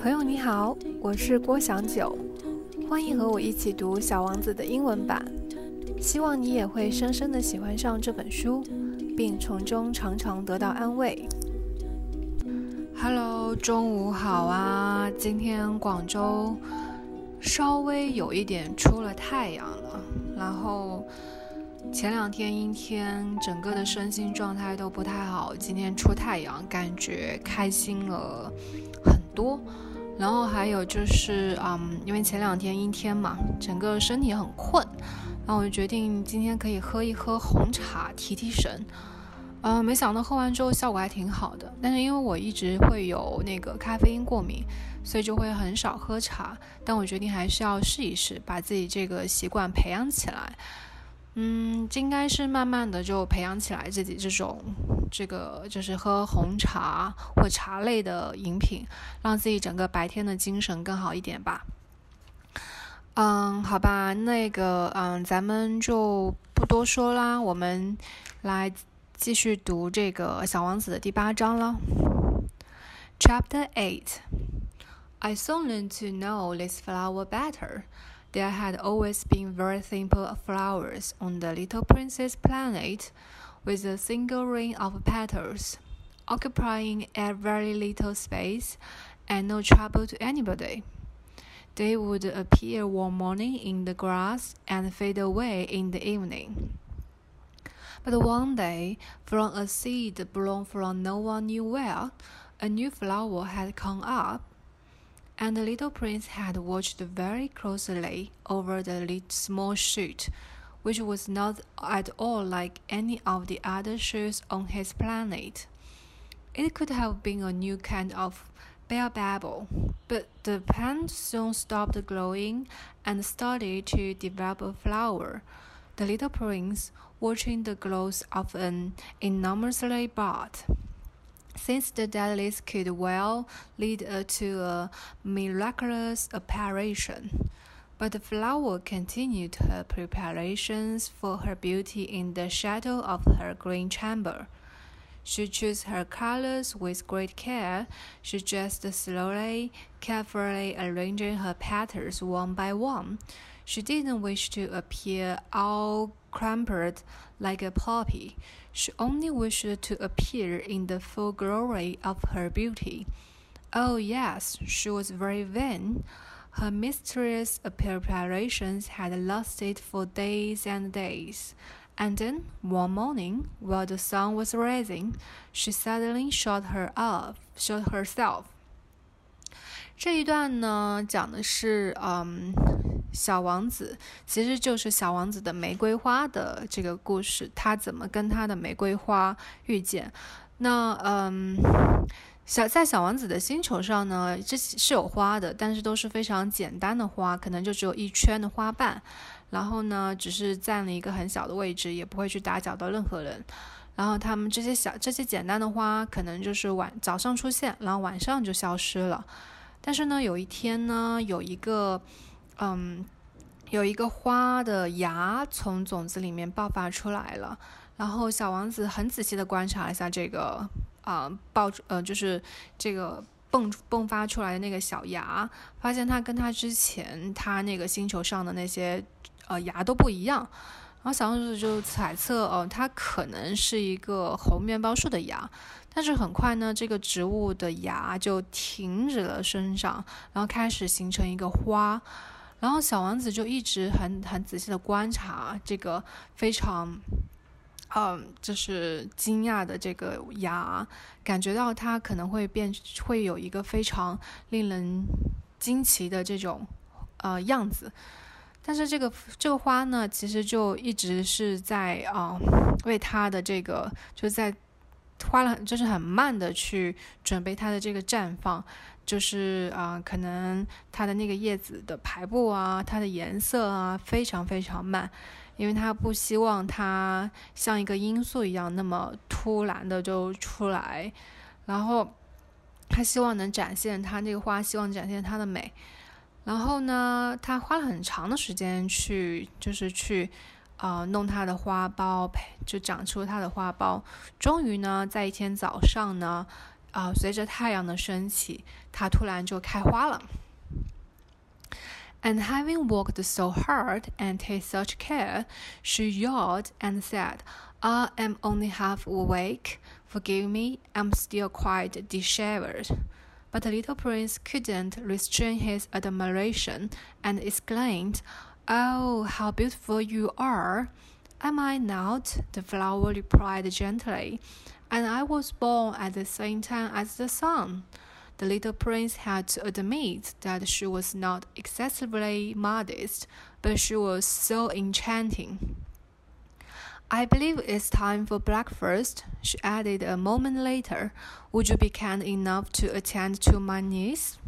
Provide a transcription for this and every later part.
朋友你好，我是郭祥九，欢迎和我一起读《小王子》的英文版。希望你也会深深的喜欢上这本书，并从中常常得到安慰。Hello，中午好啊！今天广州稍微有一点出了太阳了，然后。前两天阴天，整个的身心状态都不太好。今天出太阳，感觉开心了很多。然后还有就是，嗯，因为前两天阴天嘛，整个身体很困，然后我就决定今天可以喝一喝红茶提提神。呃，没想到喝完之后效果还挺好的。但是因为我一直会有那个咖啡因过敏，所以就会很少喝茶。但我决定还是要试一试，把自己这个习惯培养起来。嗯，应该是慢慢的就培养起来自己这种，这个就是喝红茶或茶类的饮品，让自己整个白天的精神更好一点吧。嗯，好吧，那个，嗯，咱们就不多说啦，我们来继续读这个《小王子》的第八章了。Chapter Eight. I soon learned to know this flower better. There had always been very simple flowers on the little prince's planet, with a single ring of petals, occupying a very little space and no trouble to anybody. They would appear one morning in the grass and fade away in the evening. But one day, from a seed blown from no one knew where, a new flower had come up and the little prince had watched very closely over the small shoot, which was not at all like any of the other shoes on his planet. It could have been a new kind of baobab, but the plant soon stopped glowing and started to develop a flower. The little prince, watching the growth of an enormously bud, since the deadliest could well lead to a miraculous apparition. But the flower continued her preparations for her beauty in the shadow of her green chamber. She chose her colors with great care. She dressed slowly, carefully arranging her petals one by one. She didn't wish to appear all crumpled like a poppy. She only wished to appear in the full glory of her beauty. Oh, yes, she was very vain. Her mysterious preparations had lasted for days and days. And then, one morning, while the sun was rising, she suddenly shot her off, shot herself. 这一段呢，讲的是，嗯，小王子其实就是小王子的玫瑰花的这个故事，他怎么跟他的玫瑰花遇见？那嗯，小在小王子的星球上呢，这是有花的，但是都是非常简单的花，可能就只有一圈的花瓣，然后呢，只是占了一个很小的位置，也不会去打搅到任何人。然后他们这些小这些简单的花，可能就是晚早上出现，然后晚上就消失了。但是呢，有一天呢，有一个。嗯，有一个花的芽从种子里面爆发出来了，然后小王子很仔细的观察了一下这个啊爆出呃就是这个迸迸发出来的那个小芽，发现它跟它之前它那个星球上的那些呃芽都不一样，然后小王子就猜测哦，它可能是一个猴面包树的芽，但是很快呢，这个植物的芽就停止了生长，然后开始形成一个花。然后小王子就一直很很仔细的观察这个非常，嗯，就是惊讶的这个芽，感觉到它可能会变，会有一个非常令人惊奇的这种呃样子。但是这个这个花呢，其实就一直是在啊为它的这个就在花了就是很慢的去准备它的这个绽放。就是啊，可能它的那个叶子的排布啊，它的颜色啊，非常非常慢，因为它不希望它像一个罂粟一样那么突然的就出来，然后它希望能展现它那个花，希望展现它的美，然后呢，它花了很长的时间去，就是去啊弄它的花苞，就长出它的花苞，终于呢，在一天早上呢。啊，随着太阳的升起，它突然就开花了。And having worked so hard and take such care, she yawned and said, I am only half awake. Forgive me, I'm still quite disheveled. But the little prince couldn't restrain his admiration and exclaimed, Oh, how beautiful you are! Am I not? The flower replied gently, and I was born at the same time as the sun. The little prince had to admit that she was not excessively modest, but she was so enchanting. I believe it's time for breakfast, she added a moment later. Would you be kind enough to attend to my niece?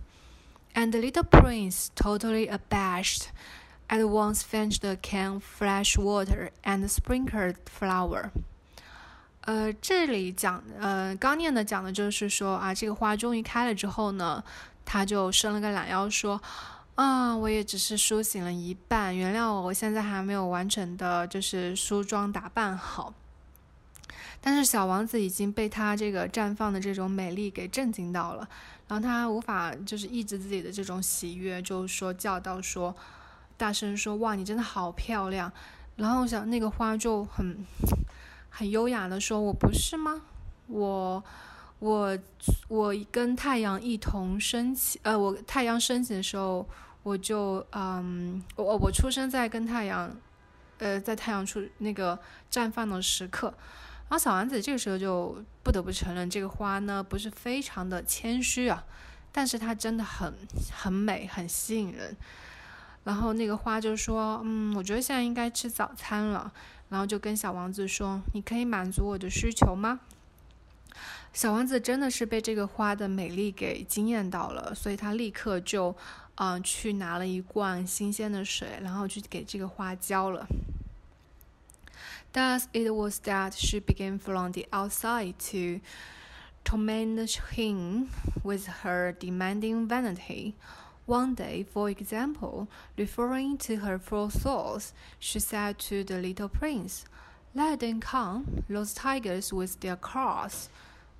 And the little prince, totally abashed, at once fetched a can of fresh water and sprinkled flower. 呃，这里讲，呃，刚念的讲的就是说啊，这个花终于开了之后呢，他就伸了个懒腰，说，啊，我也只是梳醒了一半，原谅我，我现在还没有完整的就是梳妆打扮好。但是小王子已经被他这个绽放的这种美丽给震惊到了，然后他无法就是抑制自己的这种喜悦，就说叫到说，大声说，哇，你真的好漂亮。然后想那个花就很。很优雅的说：“我不是吗？我，我，我跟太阳一同升起。呃，我太阳升起的时候，我就，嗯，我我出生在跟太阳，呃，在太阳出那个绽放的时刻。然后小丸子这个时候就不得不承认，这个花呢不是非常的谦虚啊，但是它真的很很美，很吸引人。然后那个花就说：，嗯，我觉得现在应该吃早餐了。”然后就跟小王子说：“你可以满足我的需求吗？”小王子真的是被这个花的美丽给惊艳到了，所以他立刻就，嗯，去拿了一罐新鲜的水，然后去给这个花浇了。Thus it was that she began from the outside to torment him with her demanding vanity. One day, for example, referring to her full thoughts, she said to the little prince, Let them come, those tigers with their claws.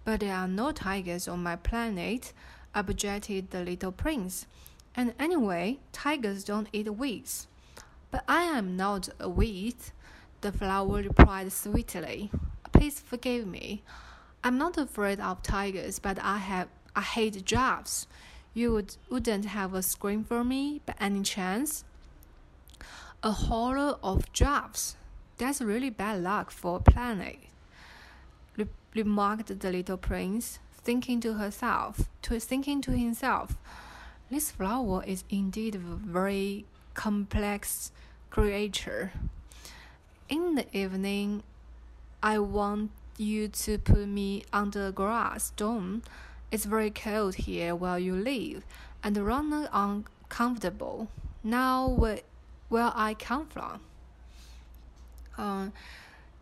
But there are no tigers on my planet, objected the little prince. And anyway, tigers don't eat weeds. But I am not a weed, the flower replied sweetly. Please forgive me. I'm not afraid of tigers, but I have I hate giraffes. You would, wouldn't have a screen for me by any chance? A horror of drafts. That's really bad luck for a planet, re remarked the little prince, thinking to herself, to thinking to himself. This flower is indeed a very complex creature. In the evening, I want you to put me under grass dome it's very cold here where you live, and rather uncomfortable. Now where where I come from？嗯，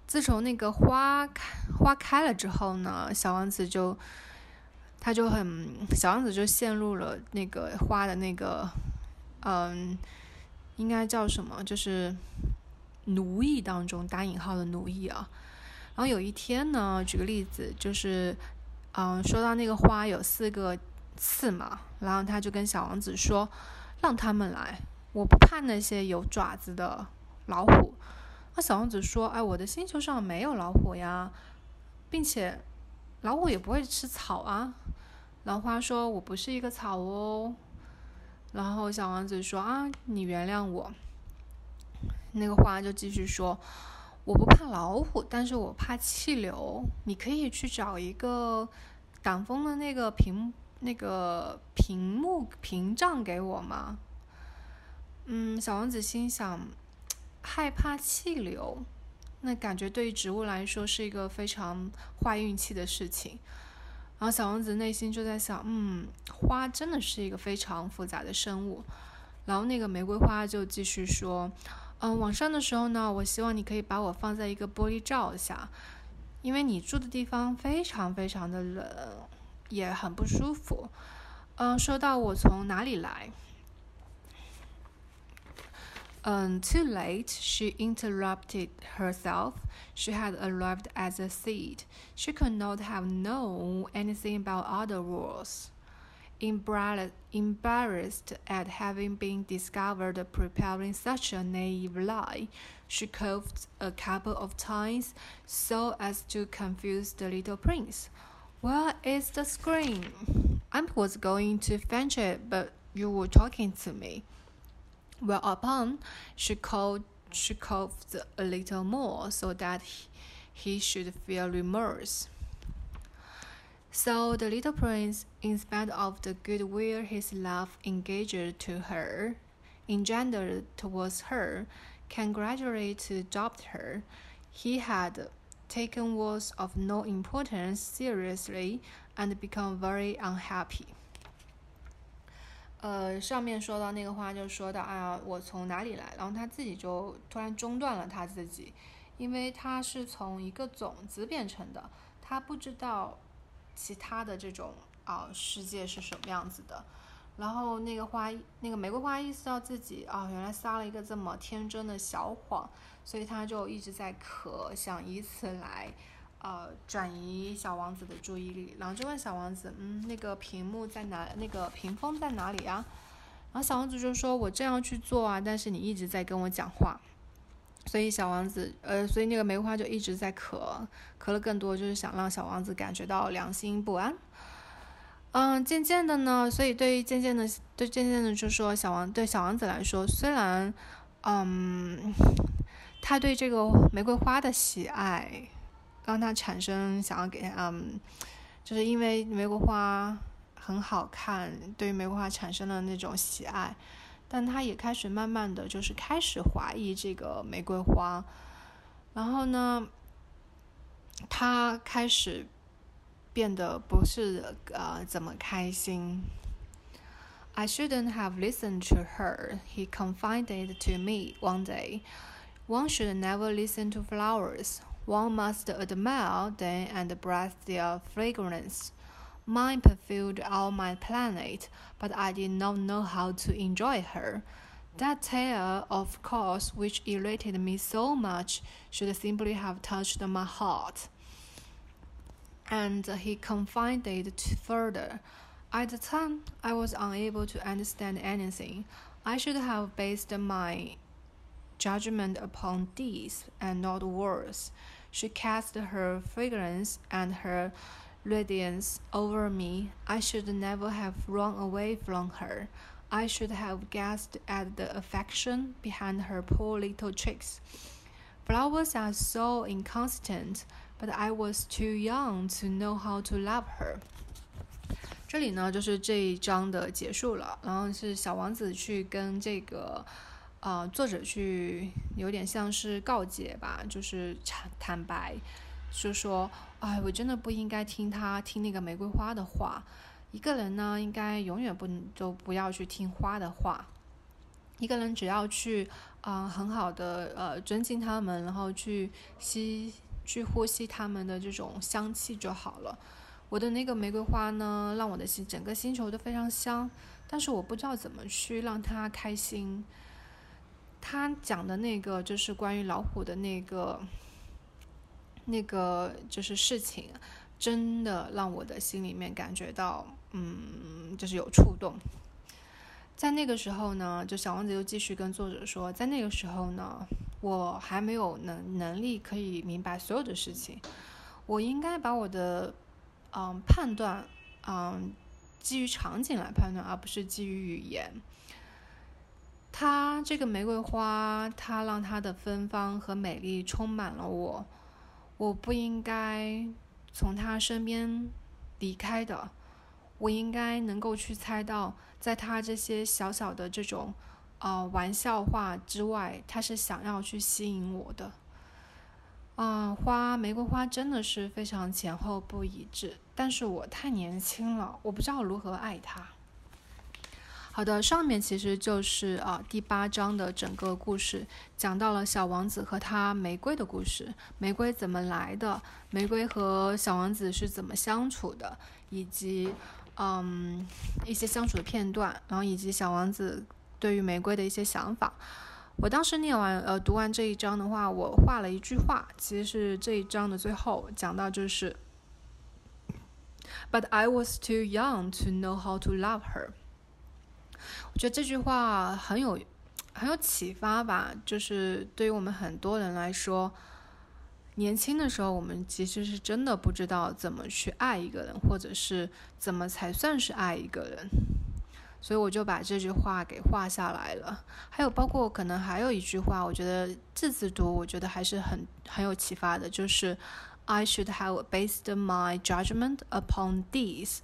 自从那个花开花开了之后呢，小王子就他就很小王子就陷入了那个花的那个嗯，应该叫什么？就是奴役当中打引号的奴役啊。然后有一天呢，举个例子，就是嗯，说到那个花有四个刺嘛，然后他就跟小王子说：“让他们来，我不怕那些有爪子的老虎。”那小王子说：“哎，我的星球上没有老虎呀，并且老虎也不会吃草啊。”老花说：“我不是一个草哦。”然后小王子说：“啊，你原谅我。”那个花就继续说。我不怕老虎，但是我怕气流。你可以去找一个挡风的那个屏那个屏幕屏障给我吗？嗯，小王子心想，害怕气流，那感觉对于植物来说是一个非常坏运气的事情。然后小王子内心就在想，嗯，花真的是一个非常复杂的生物。然后那个玫瑰花就继续说。嗯，晚上的时候呢，我希望你可以把我放在一个玻璃罩下，因为你住的地方非常非常的冷，也很不舒服。嗯，说到我从哪里来， Um, too late, she interrupted herself. She had arrived as a seed. She could not have known anything about other worlds. Embarrassed at having been discovered preparing such a naive lie, she coughed a couple of times so as to confuse the little prince. Where is the screen? I was going to fetch it, but you were talking to me. Whereupon she called she coughed a little more so that he, he should feel remorse. So the little prince, in spite of the goodwill his love engaged to her, engendered towards her, can gradually to adopt her. He had taken words of no importance seriously and become very unhappy. 呃，上面说到那个话，就说到，哎呀，我从哪里来？然后他自己就突然中断了他自己，因为他是从一个种子变成的，他不知道 其他的这种啊世界是什么样子的。然后那个花，那个玫瑰花意识到自己啊，原来撒了一个这么天真的小谎，所以他就一直在咳，想以此来。呃，转移小王子的注意力，然后就问小王子：“嗯，那个屏幕在哪？那个屏风在哪里啊？”然后小王子就说：“我正要去做啊，但是你一直在跟我讲话。”所以小王子，呃，所以那个梅花就一直在咳，咳了更多，就是想让小王子感觉到良心不安。嗯，渐渐的呢，所以对于渐渐的，对渐渐的就说小王对小王子来说，虽然，嗯，他对这个玫瑰花的喜爱。让他产生想要给嗯，就是因为玫瑰花很好看，对于玫瑰花产生了那种喜爱，但他也开始慢慢的就是开始怀疑这个玫瑰花，然后呢，他开始变得不是呃怎么开心。I shouldn't have listened to her, he confided to me one day. One should never listen to flowers. One must admire them and breathe their fragrance. Mine perfumed all my planet, but I did not know how to enjoy her. That tale, of course, which elated me so much, should simply have touched my heart. And he confided further. At the time, I was unable to understand anything. I should have based my judgment upon deeds and not words. She cast her fragrance and her radiance over me. I should never have run away from her. I should have guessed at the affection behind her poor little tricks. Flowers are so inconstant, but I was too young to know how to love her. 这里呢，就是这一章的结束了。然后是小王子去跟这个呃，作者去有点像是告诫吧，就是坦坦白，就说， 哎，我真的不应该听他听那个玫瑰花的话。一个人呢，应该永远不都不要去听花的话。一个人只要去啊，很好的呃尊敬他们，然后去吸去呼吸他们的这种香气就好了。我的那个玫瑰花呢，让我的心整个星球都非常香，但是我不知道怎么去让它开心。他讲的那个就是关于老虎的那个，那个就是事情，真的让我的心里面感觉到，嗯，就是有触动。在那个时候呢，就小王子又继续跟作者说，在那个时候呢，我还没有能能力可以明白所有的事情，我应该把我的，嗯，判断，嗯，基于场景来判断，而不是基于语言。它这个玫瑰花，它让它的芬芳和美丽充满了我。我不应该从他身边离开的。我应该能够去猜到，在他这些小小的这种呃玩笑话之外，他是想要去吸引我的。啊，花玫瑰花真的是非常前后不一致，但是我太年轻了，我不知道如何爱他。好的，上面其实就是啊第八章的整个故事，讲到了小王子和他玫瑰的故事，玫瑰怎么来的，玫瑰和小王子是怎么相处的，以及嗯一些相处的片段，然后以及小王子对于玫瑰的一些想法。我当时念完呃读完这一章的话，我画了一句话，其实是这一章的最后讲到就是，But I was too young to know how to love her。我觉得这句话很有很有启发吧，就是对于我们很多人来说，年轻的时候我们其实是真的不知道怎么去爱一个人，或者是怎么才算是爱一个人。所以我就把这句话给画下来了。还有包括可能还有一句话，我觉得字字读，我觉得还是很很有启发的，就是 I should have based my judgment upon these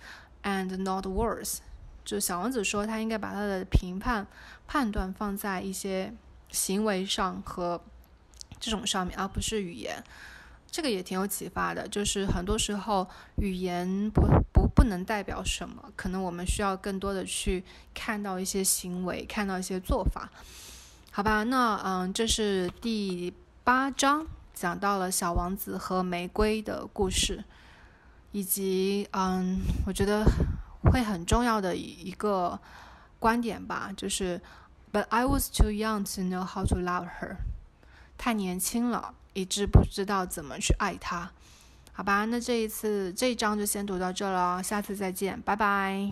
and not words。就小王子说，他应该把他的评判判断放在一些行为上和这种上面，而不是语言。这个也挺有启发的，就是很多时候语言不不不能代表什么，可能我们需要更多的去看到一些行为，看到一些做法，好吧？那嗯，这是第八章讲到了小王子和玫瑰的故事，以及嗯，我觉得会很重要的一个观点吧，就是 But I was too young to know how to love her，太年轻了。以致不知道怎么去爱她，好吧？那这一次这一章就先读到这了，下次再见，拜拜。